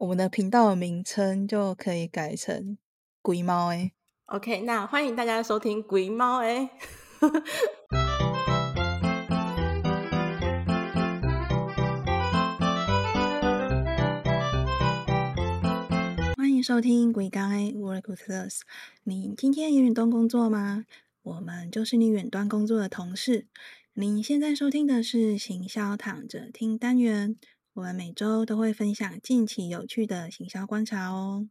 我们的频道的名称就可以改成“鬼猫”哎。OK，那欢迎大家收听《鬼猫》哎。欢迎收听《鬼刚 Work with Us》。你今天有远端工作吗？我们就是你远端工作的同事。你现在收听的是行销躺着听单元。我们每周都会分享近期有趣的行销观察哦。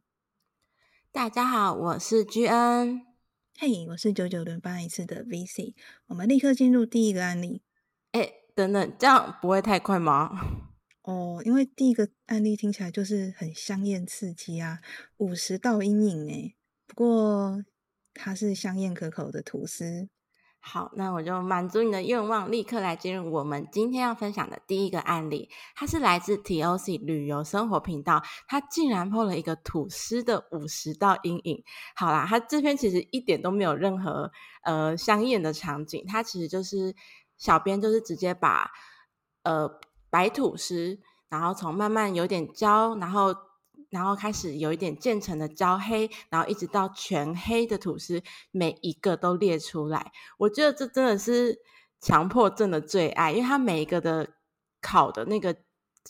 大家好，我是 G N。嘿，我是九九轮班一次的 V C。我们立刻进入第一个案例。哎，等等，这样不会太快吗？哦，因为第一个案例听起来就是很香艳刺激啊，五十道阴影哎。不过它是香艳可口的吐司。好，那我就满足你的愿望，立刻来进入我们今天要分享的第一个案例。它是来自 T O C 旅游生活频道，它竟然破了一个吐司的五十道阴影。好啦，它这篇其实一点都没有任何呃香艳的场景，它其实就是小编就是直接把呃白吐司，然后从慢慢有点焦，然后。然后开始有一点渐层的焦黑，然后一直到全黑的吐司，每一个都列出来。我觉得这真的是强迫症的最爱，因为它每一个的烤的那个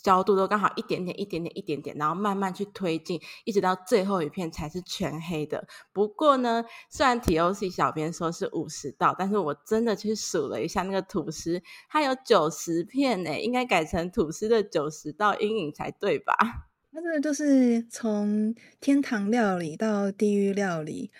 焦度都刚好一点点、一点点、一点点，然后慢慢去推进，一直到最后一片才是全黑的。不过呢，虽然 T O C 小编说是五十道，但是我真的去数了一下那个吐司，它有九十片呢，应该改成吐司的九十道阴影才对吧？它这个就是从天堂料理到地狱料理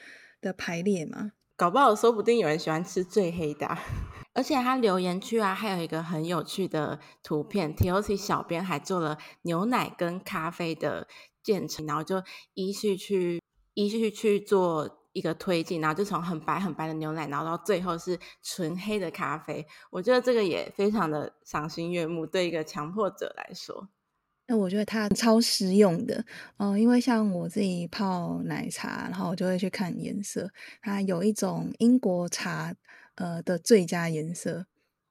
的排列嘛，搞不好说不定有人喜欢吃最黑的。而且他留言区啊，还有一个很有趣的图片，T O C 小编还做了牛奶跟咖啡的渐层，然后就依序去依序去做一个推进，然后就从很白很白的牛奶，然后到最后是纯黑的咖啡。我觉得这个也非常的赏心悦目，对一个强迫者来说。那我觉得它超实用的，嗯，因为像我自己泡奶茶，然后我就会去看颜色，它有一种英国茶，呃的最佳颜色，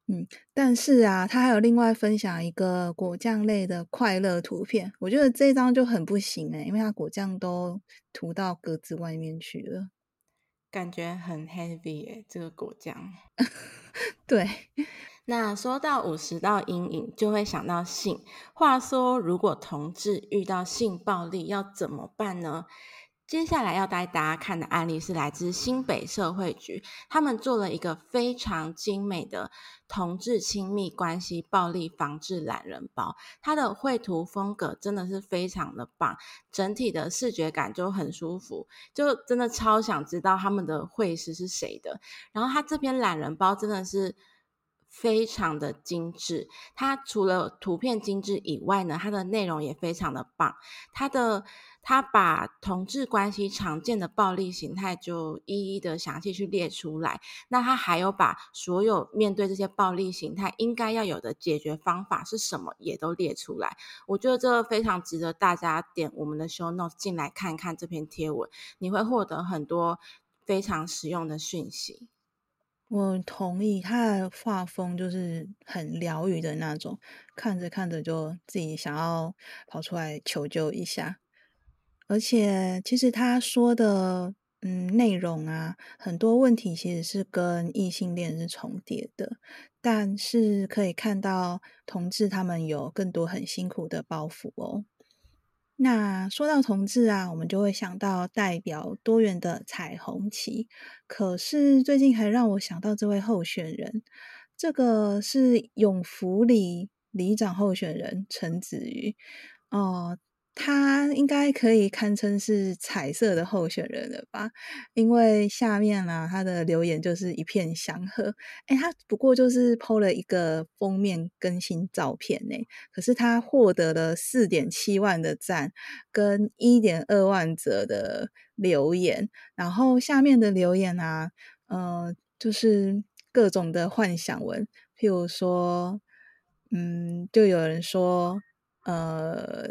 嗯，但是啊，它还有另外分享一个果酱类的快乐图片，我觉得这张就很不行诶，因为它果酱都涂到格子外面去了，感觉很 heavy 诶，这个果酱，对。那说到五十道阴影，就会想到性。话说，如果同志遇到性暴力，要怎么办呢？接下来要带大家看的案例是来自新北社会局，他们做了一个非常精美的同志亲密关系暴力防治懒人包。它的绘图风格真的是非常的棒，整体的视觉感就很舒服，就真的超想知道他们的绘师是谁的。然后，他这篇懒人包真的是。非常的精致，它除了图片精致以外呢，它的内容也非常的棒。它的它把同志关系常见的暴力形态就一一的详细去列出来。那它还有把所有面对这些暴力形态应该要有的解决方法是什么也都列出来。我觉得这个非常值得大家点我们的 show notes 进来看看这篇贴文，你会获得很多非常实用的讯息。我同意，他的画风就是很疗愈的那种，看着看着就自己想要跑出来求救一下。而且，其实他说的嗯内容啊，很多问题其实是跟异性恋是重叠的，但是可以看到同志他们有更多很辛苦的包袱哦。那说到同志啊，我们就会想到代表多元的彩虹旗。可是最近还让我想到这位候选人，这个是永福里里长候选人陈子瑜哦。他应该可以堪称是彩色的候选人了吧？因为下面啊，他的留言就是一片祥和。哎，他不过就是 PO 了一个封面更新照片呢，可是他获得了四点七万的赞跟一点二万则的留言，然后下面的留言啊，呃，就是各种的幻想文，譬如说，嗯，就有人说，呃。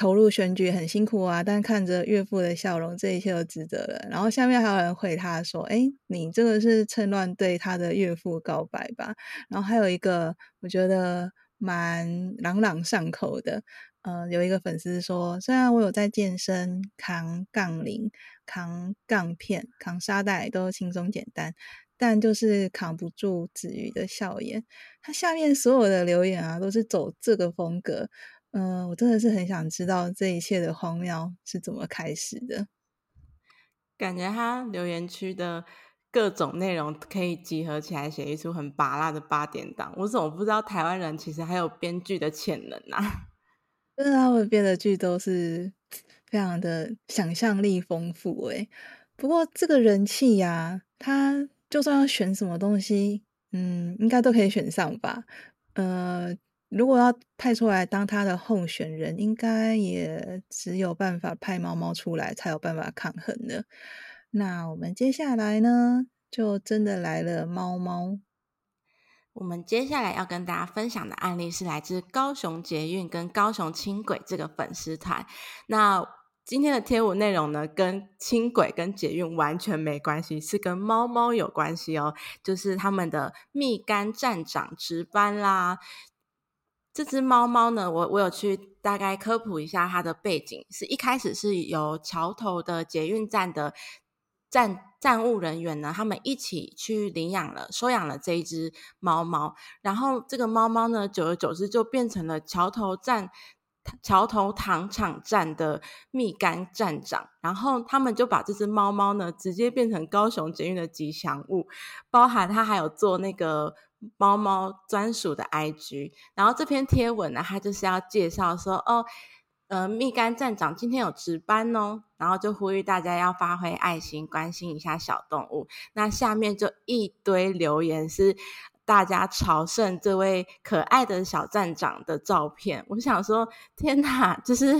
投入选举很辛苦啊，但看着岳父的笑容，这一切都值得了。然后下面还有人回他说：“哎，你这个是趁乱对他的岳父告白吧？”然后还有一个我觉得蛮朗朗上口的，呃，有一个粉丝说，虽然我有在健身、扛杠铃、扛杠片、扛沙袋都轻松简单，但就是扛不住子瑜的笑颜。他下面所有的留言啊，都是走这个风格。嗯，我真的是很想知道这一切的荒谬是怎么开始的。感觉他留言区的各种内容可以集合起来写一出很拔辣的八点档。我怎么不知道台湾人其实还有编剧的潜能啊？真的，他们编的剧都是非常的想象力丰富诶。不过这个人气呀，他就算要选什么东西，嗯，应该都可以选上吧？呃，如果要派出来当他的候选人，应该也只有办法派猫猫出来，才有办法抗衡的。那我们接下来呢，就真的来了猫猫。我们接下来要跟大家分享的案例是来自高雄捷运跟高雄轻轨这个粉丝团。那今天的贴文内容呢，跟轻轨跟捷运完全没关系，是跟猫猫有关系哦。就是他们的蜜柑站长值班啦。这只猫猫呢，我我有去大概科普一下它的背景，是一开始是由桥头的捷运站的。站站务人员呢，他们一起去领养了、收养了这一只猫猫，然后这个猫猫呢，久而久之就变成了桥头站、桥头糖厂站的蜜柑站长，然后他们就把这只猫猫呢，直接变成高雄捷运的吉祥物，包含它还有做那个猫猫专属的 IG，然后这篇贴文呢，他就是要介绍说哦。呃，蜜柑站长今天有值班哦，然后就呼吁大家要发挥爱心，关心一下小动物。那下面就一堆留言是大家朝圣这位可爱的小站长的照片。我想说，天哪，就是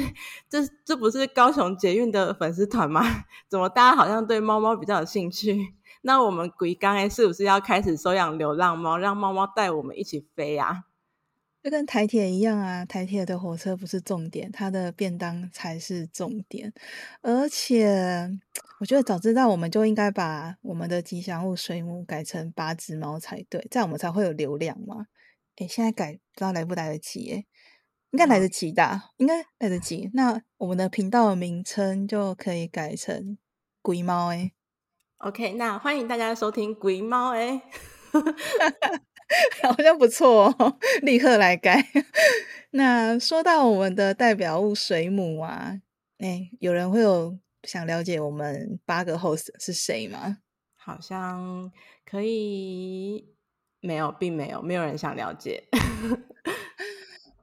这这不是高雄捷运的粉丝团吗？怎么大家好像对猫猫比较有兴趣？那我们鬼刚哎，是不是要开始收养流浪猫，让猫猫带我们一起飞啊？就跟台铁一样啊，台铁的火车不是重点，它的便当才是重点。而且，我觉得早知道我们就应该把我们的吉祥物水母改成八只猫才对，这样我们才会有流量嘛。诶现在改不知道来不来得及？诶应该来得及的，应该来得及。那我们的频道的名称就可以改成鬼猫诶 OK，那欢迎大家收听鬼猫哎 好像不错哦，立刻来改。那说到我们的代表物水母啊，哎，有人会有想了解我们八个 host 是谁吗？好像可以，没有，并没有，没有人想了解。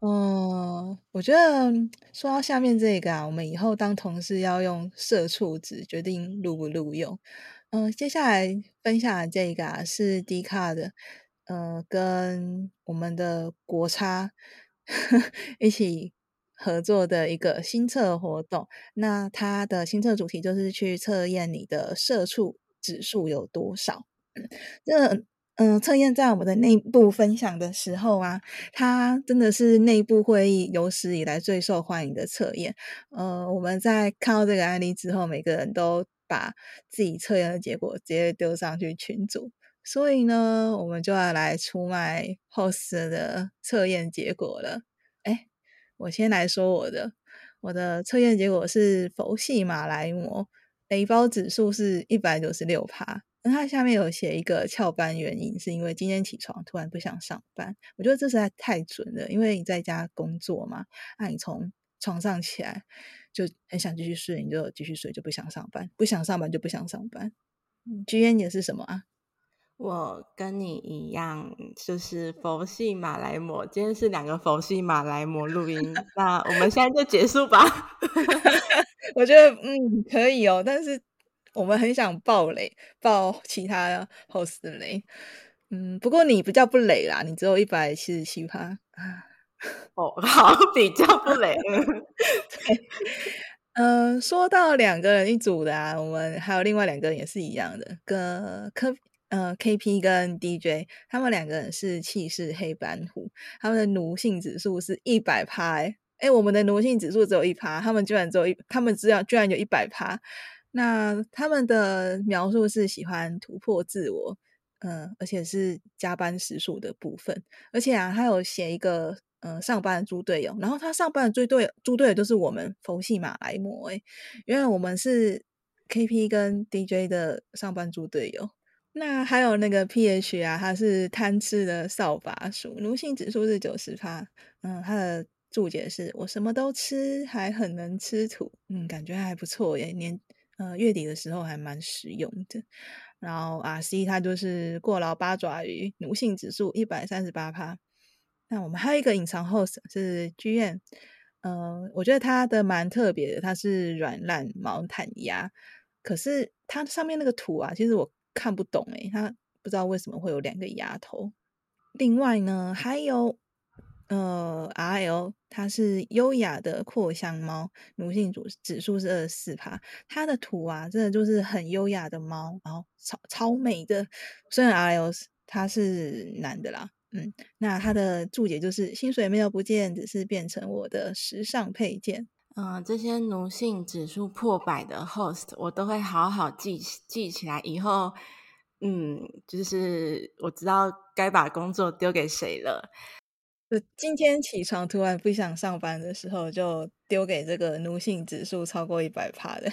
嗯，我觉得说到下面这个啊，我们以后当同事要用社畜值决定录不录用。嗯，接下来分享的这个啊是 D 卡的。呃，跟我们的国差呵 一起合作的一个新测活动，那它的新测主题就是去测验你的社畜指数有多少。这嗯，测验在我们的内部分享的时候啊，它真的是内部会议有史以来最受欢迎的测验。呃，我们在看到这个案例之后，每个人都把自己测验的结果直接丢上去群组。所以呢，我们就要来出卖 host 的测验结果了。哎，我先来说我的，我的测验结果是佛系马来貘，雷包指数是一百九十六趴。那它下面有写一个翘班原因，是因为今天起床突然不想上班。我觉得这实在太准了，因为你在家工作嘛，那你从床上起来就很想继续睡，你就继续睡，就不想上班，不想上班就不想上班。G N 也是什么啊？我跟你一样，就是佛系马来模。今天是两个佛系马来模录音，那我们现在就结束吧。我觉得嗯可以哦，但是我们很想爆雷，爆其他 host 的雷。嗯，不过你不叫不雷啦，你只有一百七十七趴啊。哦，好，比较不累。对，嗯，说到两个人一组的啊，我们还有另外两个人也是一样的，跟科。呃，K P 跟 D J 他们两个人是气势黑板虎，他们的奴性指数是一百趴，哎，我们的奴性指数只有一趴，他们居然只有一，他们只要居然有一百趴。那他们的描述是喜欢突破自我，嗯，而且是加班时数的部分，而且啊，他有写一个呃上班的猪队友，然后他上班的猪队猪队友就是我们佛系马来貘诶，因为我们是 KP 跟 DJ 的上班猪队友。那还有那个 PH 啊，他是贪吃的扫把鼠，奴性指数是九十趴。嗯，他的注解是我什么都吃，还很能吃土。嗯，感觉还不错耶，年呃月底的时候还蛮实用的。然后 RC 他就是过劳八爪鱼，奴性指数一百三十八趴。那我们还有一个隐藏 host 是 GM，呃，我觉得它的蛮特别的，它是软烂毛毯鸭，可是它上面那个图啊，其实我。看不懂诶，它不知道为什么会有两个鸭头。另外呢，还有呃，R L，它是优雅的扩香猫，奴性指指数是二十四趴。它的图啊，真的就是很优雅的猫，然后超超美的。虽然 R L 它是男的啦，嗯，那他的注解就是薪水没有不见，只是变成我的时尚配件。嗯，这些奴性指数破百的 host，我都会好好记记起来。以后，嗯，就是我知道该把工作丢给谁了。就今天起床突然不想上班的时候，就丢给这个奴性指数超过一百趴的。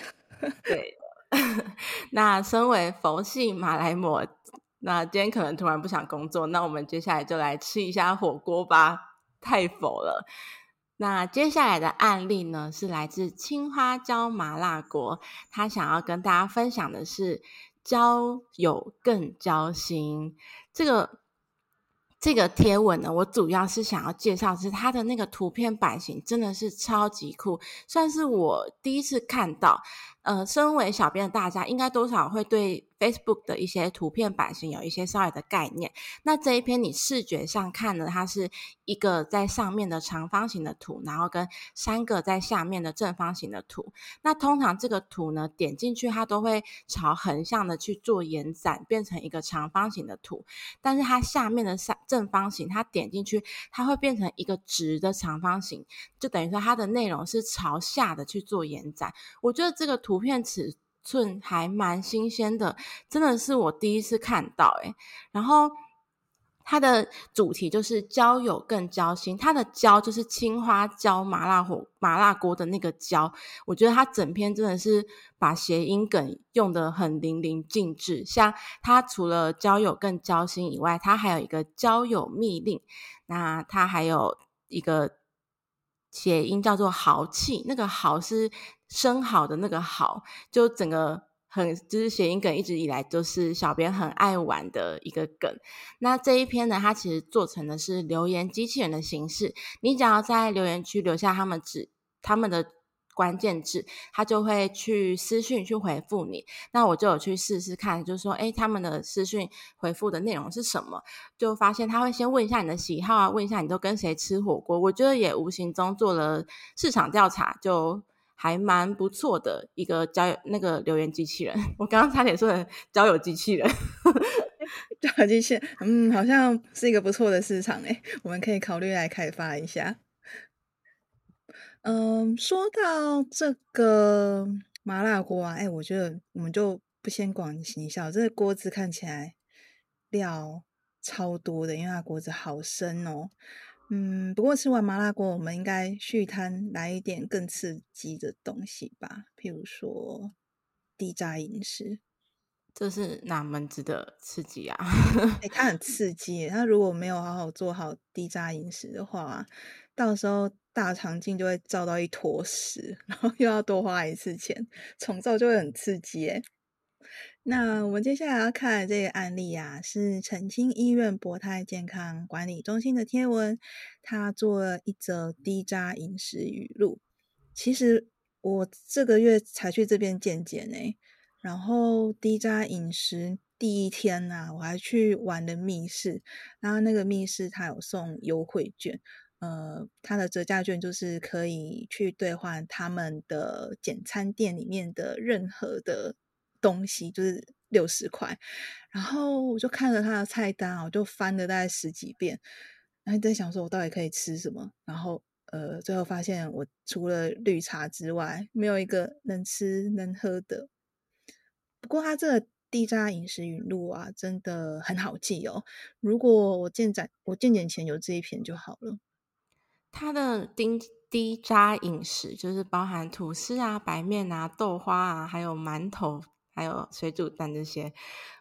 对，那身为佛系马来貘，那今天可能突然不想工作，那我们接下来就来吃一下火锅吧。太否了。那接下来的案例呢，是来自青花椒麻辣锅。他想要跟大家分享的是交友更交心。这个这个贴文呢，我主要是想要介绍是它的那个图片版型真的是超级酷，算是我第一次看到。呃，身为小编的大家，应该多少会对。Facebook 的一些图片版型有一些稍微的概念。那这一篇你视觉上看呢，它是一个在上面的长方形的图，然后跟三个在下面的正方形的图。那通常这个图呢，点进去它都会朝横向的去做延展，变成一个长方形的图。但是它下面的三正方形，它点进去它会变成一个直的长方形，就等于说它的内容是朝下的去做延展。我觉得这个图图片尺。寸还蛮新鲜的，真的是我第一次看到诶然后它的主题就是交友更交心，它的交就是青花椒麻辣火麻辣锅的那个交。我觉得它整篇真的是把谐音梗用的很淋漓尽致。像它除了交友更交心以外，它还有一个交友密令，那它还有一个谐音叫做豪气，那个豪是。生蚝的那个蚝，就整个很就是谐音梗，一直以来都是小编很爱玩的一个梗。那这一篇呢，它其实做成的是留言机器人的形式，你只要在留言区留下他们指他们的关键字，他就会去私讯去回复你。那我就有去试试看，就是说，哎，他们的私讯回复的内容是什么？就发现他会先问一下你的喜好啊，问一下你都跟谁吃火锅。我觉得也无形中做了市场调查，就。还蛮不错的一个交友那个留言机器人，我刚刚差点说成交友机器人，交友机器人，嗯，好像是一个不错的市场诶，我们可以考虑来开发一下。嗯，说到这个麻辣锅啊，哎，我觉得我们就不先广行销，这个锅子看起来料超多的，因为它锅子好深哦。嗯，不过吃完麻辣锅，我们应该续摊来一点更刺激的东西吧，譬如说低渣饮食。这是哪门子的刺激啊？哎，它很刺激。它如果没有好好做好低渣饮食的话，到时候大肠镜就会照到一坨屎，然后又要多花一次钱，重造就会很刺激。哎。那我们接下来要看的这个案例啊，是澄清医院博泰健康管理中心的贴文，他做了一则低渣饮食语录。其实我这个月才去这边健检呢，然后低渣饮食第一天呐，我还去玩了密室，然后那个密室它有送优惠券，呃，它的折价券就是可以去兑换他们的简餐店里面的任何的。东西就是六十块，然后我就看了他的菜单啊，我就翻了大概十几遍，然后在想说我到底可以吃什么，然后呃，最后发现我除了绿茶之外，没有一个能吃能喝的。不过他这个低渣饮食语录啊，真的很好记哦。如果我健展我健检前有这一篇就好了。它的低低渣饮食就是包含吐司啊、白面啊、豆花啊，还有馒头。还有水煮蛋这些，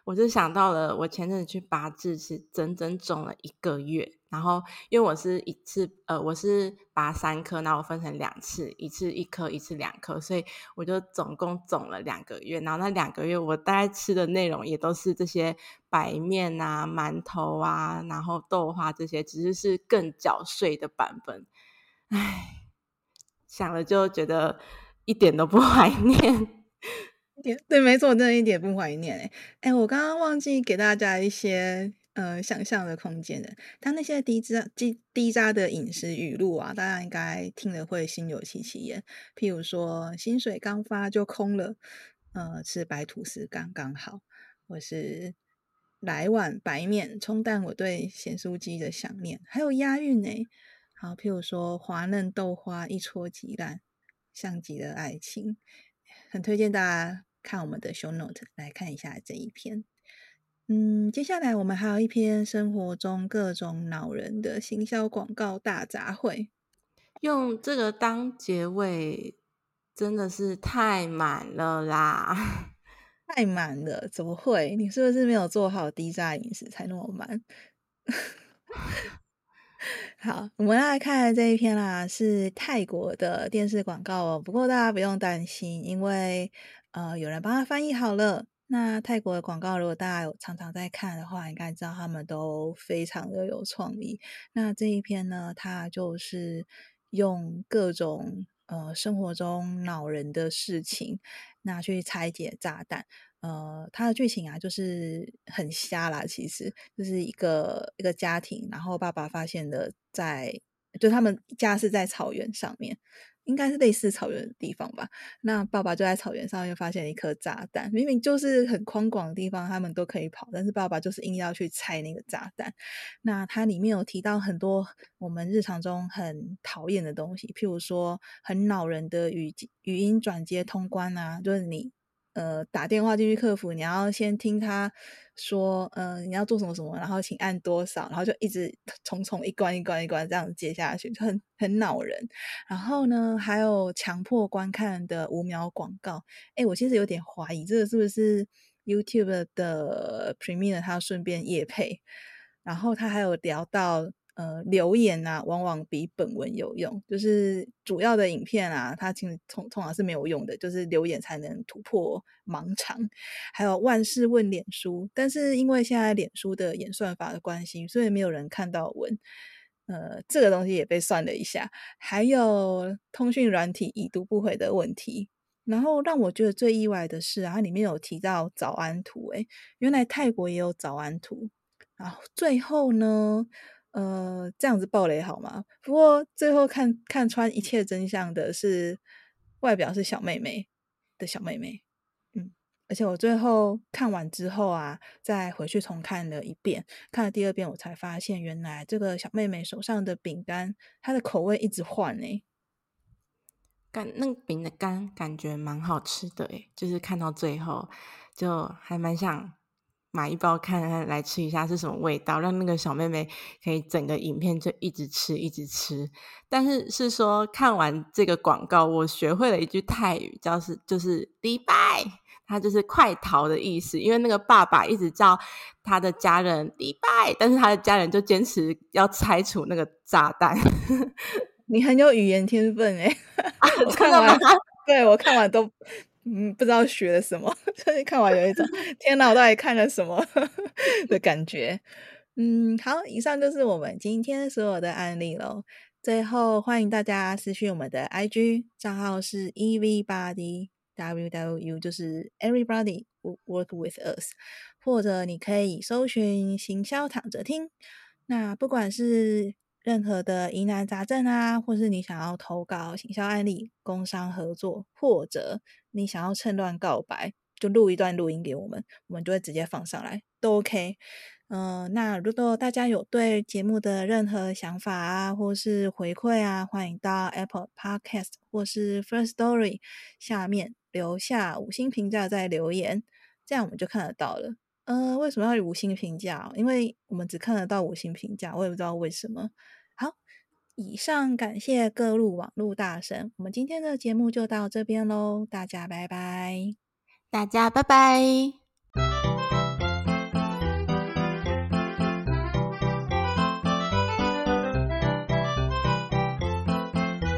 我就想到了，我前阵子去拔智是整整肿了一个月。然后因为我是一次，呃，我是拔三颗，然后我分成两次，一次一颗，一次两颗，所以我就总共肿了两个月。然后那两个月我大概吃的内容也都是这些白面啊、馒头啊，然后豆花这些，只是是更搅碎的版本。唉，想了就觉得一点都不 怀念。对，没错，真的一点不怀念哎哎，我刚刚忘记给大家一些呃想象的空间的，他那些低渣低低渣的饮食语录啊，大家应该听了会心有戚戚焉。譬如说，薪水刚发就空了，呃，吃白吐司刚刚好，或是来碗白面冲淡我对咸酥鸡的想念，还有押韵呢。好，譬如说，滑嫩豆花一戳即烂，像极了爱情，很推荐大家。看我们的 show note 来看一下这一篇。嗯，接下来我们还有一篇生活中各种恼人的行销广告大杂烩，用这个当结尾真的是太满了啦！太满了，怎么会？你是不是没有做好低渣饮食才那么满？好，我们来看这一篇啦，是泰国的电视广告哦。不过大家不用担心，因为。呃，有人帮他翻译好了。那泰国的广告，如果大家有常常在看的话，应该知道他们都非常的有创意。那这一篇呢，它就是用各种呃生活中恼人的事情，那去拆解炸弹。呃，它的剧情啊，就是很瞎啦。其实就是一个一个家庭，然后爸爸发现的在，就他们家是在草原上面。应该是类似草原的地方吧。那爸爸就在草原上又发现了一颗炸弹，明明就是很宽广的地方，他们都可以跑，但是爸爸就是硬要去拆那个炸弹。那它里面有提到很多我们日常中很讨厌的东西，譬如说很恼人的语语音转接通关啊，就是你。呃，打电话进去客服，你要先听他说，呃，你要做什么什么，然后请按多少，然后就一直重重一关一关一关这样接下去，就很很恼人。然后呢，还有强迫观看的五秒广告，哎，我其实有点怀疑这个是不是 YouTube 的 Premiere 他顺便夜配。然后他还有聊到。呃，留言啊，往往比本文有用。就是主要的影片啊，它其实通通常是没有用的，就是留言才能突破盲肠。还有万事问脸书，但是因为现在脸书的演算法的关系，所以没有人看到文。呃，这个东西也被算了一下。还有通讯软体已读不回的问题。然后让我觉得最意外的是啊，里面有提到早安图，诶原来泰国也有早安图。然后最后呢？呃，这样子暴雷好吗？不过最后看看穿一切真相的是外表是小妹妹的小妹妹，嗯，而且我最后看完之后啊，再回去重看了一遍，看了第二遍，我才发现原来这个小妹妹手上的饼干，它的口味一直换呢。感那个饼的干感觉蛮好吃的诶，就是看到最后就还蛮想。买一包看看来吃一下是什么味道，让那个小妹妹可以整个影片就一直吃一直吃。但是是说看完这个广告，我学会了一句泰语，叫是就是“礼拜”，它就是快逃的意思。因为那个爸爸一直叫他的家人“礼拜”，但是他的家人就坚持要拆除那个炸弹。你很有语言天分 哎！我看完，对我看完都。嗯，不知道学了什么，就是看完有一种 天哪，我到底看了什么 的感觉。嗯，好，以上就是我们今天所有的案例喽。最后，欢迎大家私讯我们的 IG 账号是 Everybody W W U，就是 Everybody Work with Us，或者你可以搜寻行销躺着听。那不管是任何的疑难杂症啊，或是你想要投稿行销案例、工商合作，或者你想要趁乱告白，就录一段录音给我们，我们就会直接放上来，都 OK。嗯，那如果大家有对节目的任何想法啊，或是回馈啊，欢迎到 Apple Podcast 或是 First Story 下面留下五星评价再留言，这样我们就看得到了。呃，为什么要五星评价？因为我们只看得到五星评价，我也不知道为什么。好，以上感谢各路网络大神，我们今天的节目就到这边喽，大家拜拜，大家拜拜。